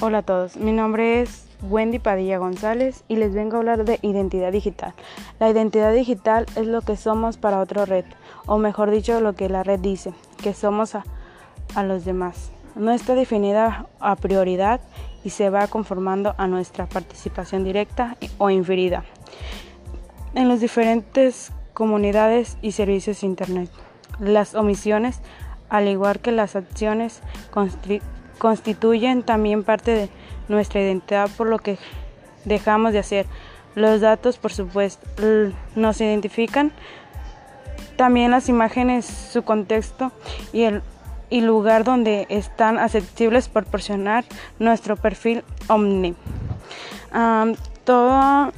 Hola a todos, mi nombre es Wendy Padilla González y les vengo a hablar de identidad digital. La identidad digital es lo que somos para otra red, o mejor dicho, lo que la red dice, que somos a, los demás. No está definida a prioridad y se va conformando a nuestra participación directa o inferida en las diferentes comunidades y servicios de Internet. Las omisiones, al igual que las acciones, constituyen también parte de nuestra identidad por lo que dejamos de hacer. Los datos, por supuesto, nos identifican. También las imágenes, su contexto y el y lugar donde están accesibles proporcionar nuestro perfil Omni. toda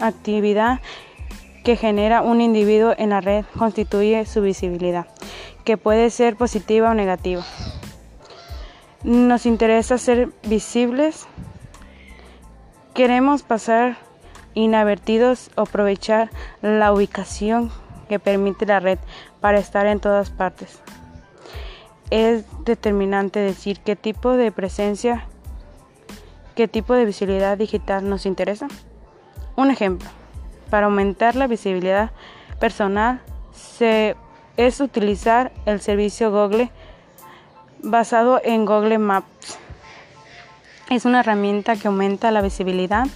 actividad que genera un individuo en la red constituye su visibilidad, que puede ser positiva o negativa. Nos interesa ser visibles. Queremos pasar inadvertidos o aprovechar la ubicación que permite la red para estar en todas partes. Es determinante decir qué tipo de presencia, qué tipo de visibilidad digital nos interesa. Un ejemplo, para aumentar la visibilidad personal se, es utilizar el servicio Google basado en Google Maps. Es una herramienta que aumenta la visibilidad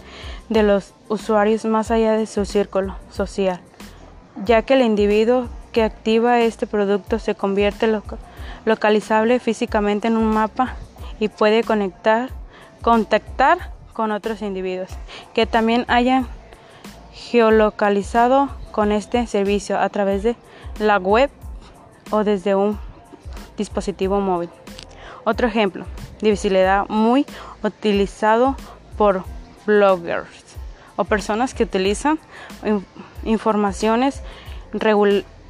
de los usuarios más allá de su círculo social, ya que el individuo que activa este producto se convierte localizable físicamente en un mapa y puede conectar, contactar con otros individuos que también hayan geolocalizado con este servicio a través de la web o desde un dispositivo móvil. Otro ejemplo visibilidad muy utilizado por bloggers o personas que utilizan informaciones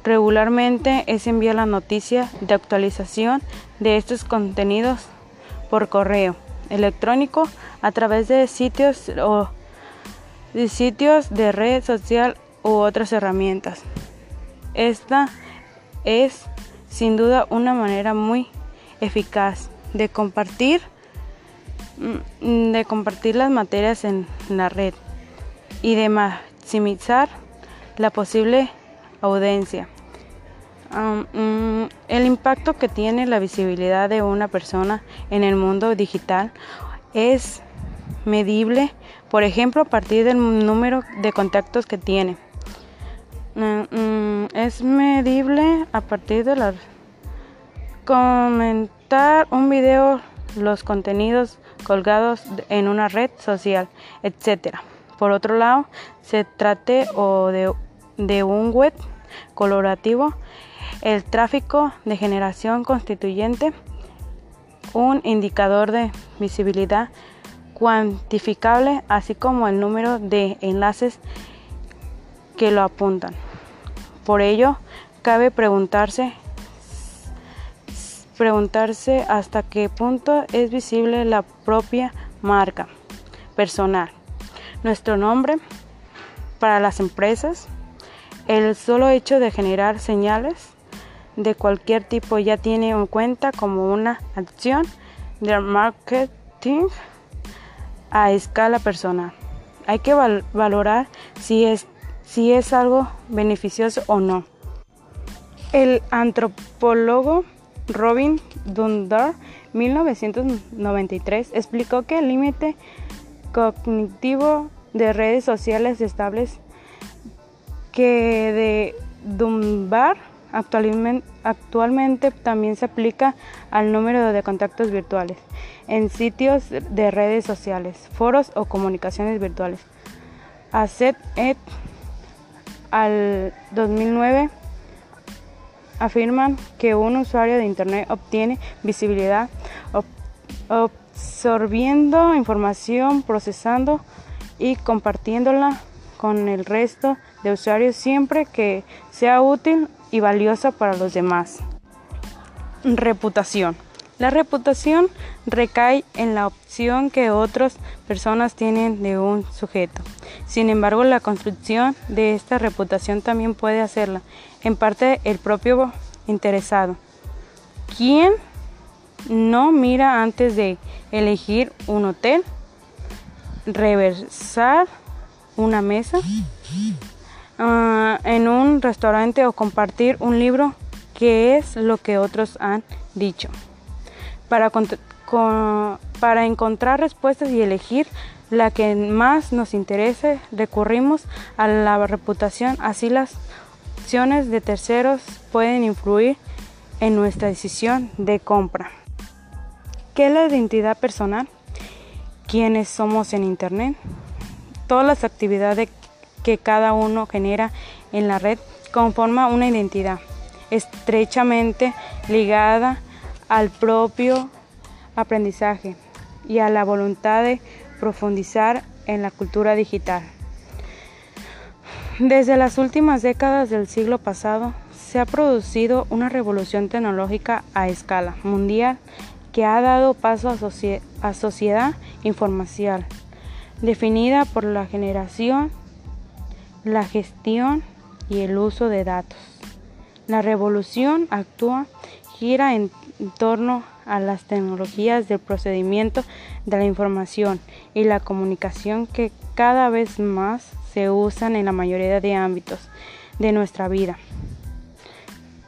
regularmente es enviar la noticia de actualización de estos contenidos por correo electrónico a través de sitios o de sitios de red social u otras herramientas. Esta es sin duda una manera muy eficaz de compartir mm, de compartir las materias en la red y de maximizar la posible audiencia. Mm, el impacto que tiene la visibilidad de una persona en el mundo digital es medible, por ejemplo, a partir del número de contactos que tiene. Mm, es medible a partir de la comentar un video, los contenidos colgados en una red social, etc. Por otro lado, se trate o de, de un web colaborativo, el tráfico de generación constituyente, un indicador de visibilidad cuantificable, así como el número de enlaces que lo apuntan. Por ello, cabe preguntarse preguntarse hasta qué punto es visible la propia marca personal. Nuestro nombre para las empresas, el solo hecho de generar señales de cualquier tipo ya tiene en cuenta como una acción de marketing a escala personal. Hay que valorar si es, si es algo beneficioso o no. El antropólogo Robin Dundar, 1993, explicó que el límite cognitivo de redes sociales estables que de Dunbar actualmente, también se aplica al número de contactos virtuales en sitios de redes sociales, foros o comunicaciones virtuales. ACET et al 2009 afirman que un usuario de Internet obtiene visibilidad absorbiendo información, procesando y compartiéndola con el resto de usuarios siempre que sea útil y valiosa para los demás. Reputación. La reputación recae en la opción que otras personas tienen de un sujeto. Sin embargo, la construcción de esta reputación también puede hacerla, en parte el propio interesado. ¿Quién No mira antes de elegir un hotel, reversar una mesa uh, en un restaurante o compartir un libro que es lo que otros han dicho. Para, para encontrar respuestas y elegir la que más nos interese, recurrimos a la reputación, así las opciones de terceros pueden influir en nuestra decisión de compra. ¿Qué es la identidad personal? ¿Quiénes somos en Internet? Todas las actividades que cada uno genera en la red conforman una identidad estrechamente ligada al propio aprendizaje y a la voluntad de profundizar en la cultura digital. Desde las últimas décadas del siglo pasado se ha producido una revolución tecnológica a escala mundial que ha dado paso a, sociedad informacional, definida por la generación, la gestión y el uso de datos. La revolución actúa gira en torno a las tecnologías del procedimiento de la información y la comunicación que cada vez más se usan en la mayoría de ámbitos de nuestra vida.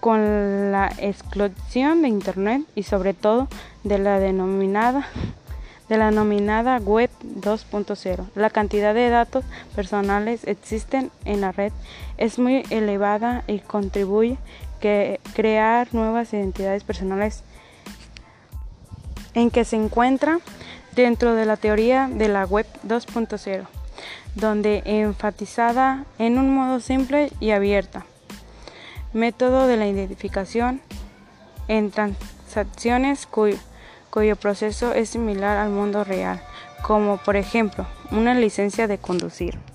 Con la explosión de Internet y sobre todo de la denominada de la denominada web 2.0. La cantidad de datos personales existen en la red es muy elevada y contribuye a crear nuevas identidades personales en que se encuentra dentro de la teoría de la web 2.0, donde enfatizada en un modo simple y abierta. Método de la identificación en transacciones cuyo, cuyo proceso es similar al mundo real, como por ejemplo una licencia de conducir.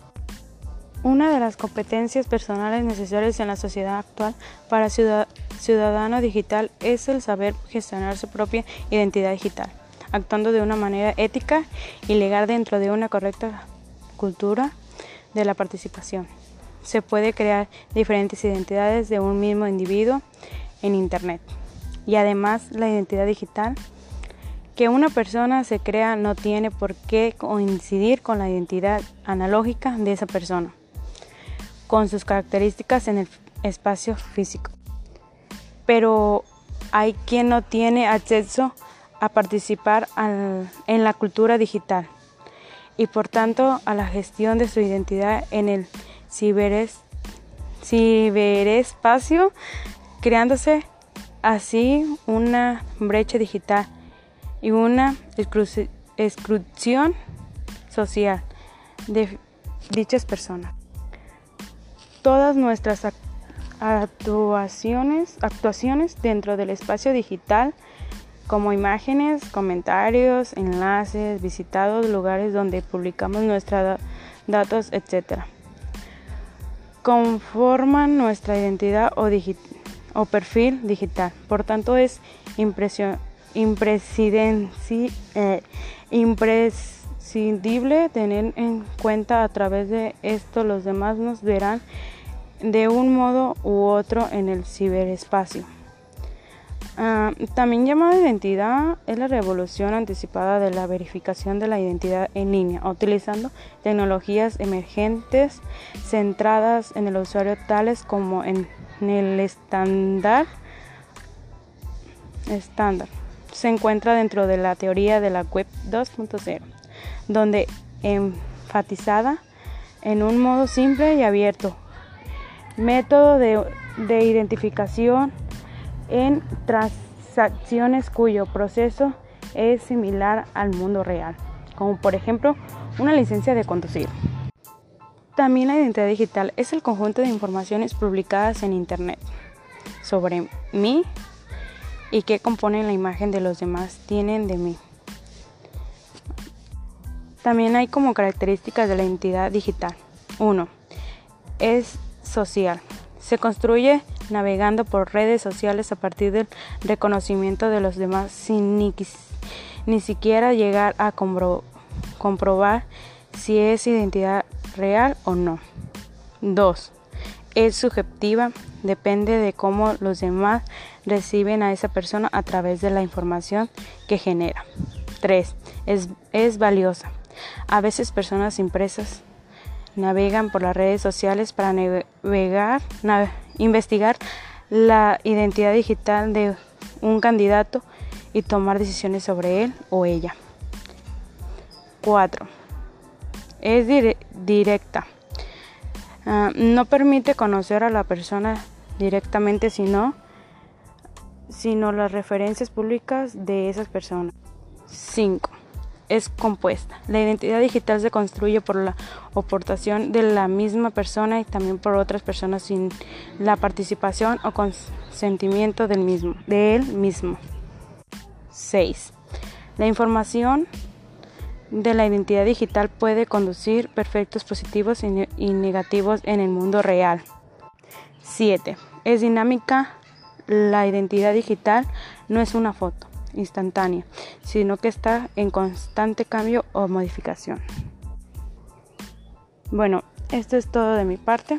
Una de las competencias personales necesarias en la sociedad actual para ciudadano digital es el saber gestionar su propia identidad digital, actuando de una manera ética y legal dentro de una correcta cultura de la participación. Se puede crear diferentes identidades de un mismo individuo en Internet. Y además la identidad digital que una persona se crea no tiene por qué coincidir con la identidad analógica de esa persona con sus características en el espacio físico. Pero hay quien no tiene acceso a participar en la cultura digital y por tanto a la gestión de su identidad en el ciberespacio, creándose así una brecha digital y una exclusión social de dichas personas todas nuestras actuaciones, actuaciones dentro del espacio digital, como imágenes, comentarios, enlaces, visitados, lugares donde publicamos nuestros datos, etc. Conforman nuestra identidad o, o perfil digital. Por tanto, es eh, imprescindible tener en cuenta a través de esto los demás nos verán de un modo u otro en el ciberespacio. Ah, también llamada identidad es la revolución anticipada de la verificación de la identidad en línea, utilizando tecnologías emergentes centradas en el usuario tales como en, el estándar estándar. Se encuentra dentro de la teoría de la web 2.0, donde enfatizada en un modo simple y abierto método de, identificación en transacciones cuyo proceso es similar al mundo real, como por ejemplo una licencia de conducir. También la identidad digital es el conjunto de informaciones publicadas en Internet sobre mí y que componen la imagen de los demás tienen de mí. También hay como características de la identidad digital. 1. Es social. Se construye navegando por redes sociales a partir del reconocimiento de los demás sin ni, siquiera llegar a comprobar si es identidad real o no. 2. es subjetiva, depende de cómo los demás reciben a esa persona a través de la información que genera. 3. Es, es valiosa. A veces personas impresas navegan por las redes sociales para navegar, investigar la identidad digital de un candidato y tomar decisiones sobre él o ella. 4. Es directa. Ah, no permite conocer a la persona directamente, sino, sino las referencias públicas de esas personas. 5 es compuesta. La identidad digital se construye por la aportación de la misma persona y también por otras personas sin la participación o consentimiento del mismo, de él mismo. 6. La información de la identidad digital puede conducir perfectos positivos y negativos en el mundo real. 7. Es dinámica. La identidad digital no es una foto instantánea, sino que está en constante cambio o modificación. Bueno, esto es todo de mi parte.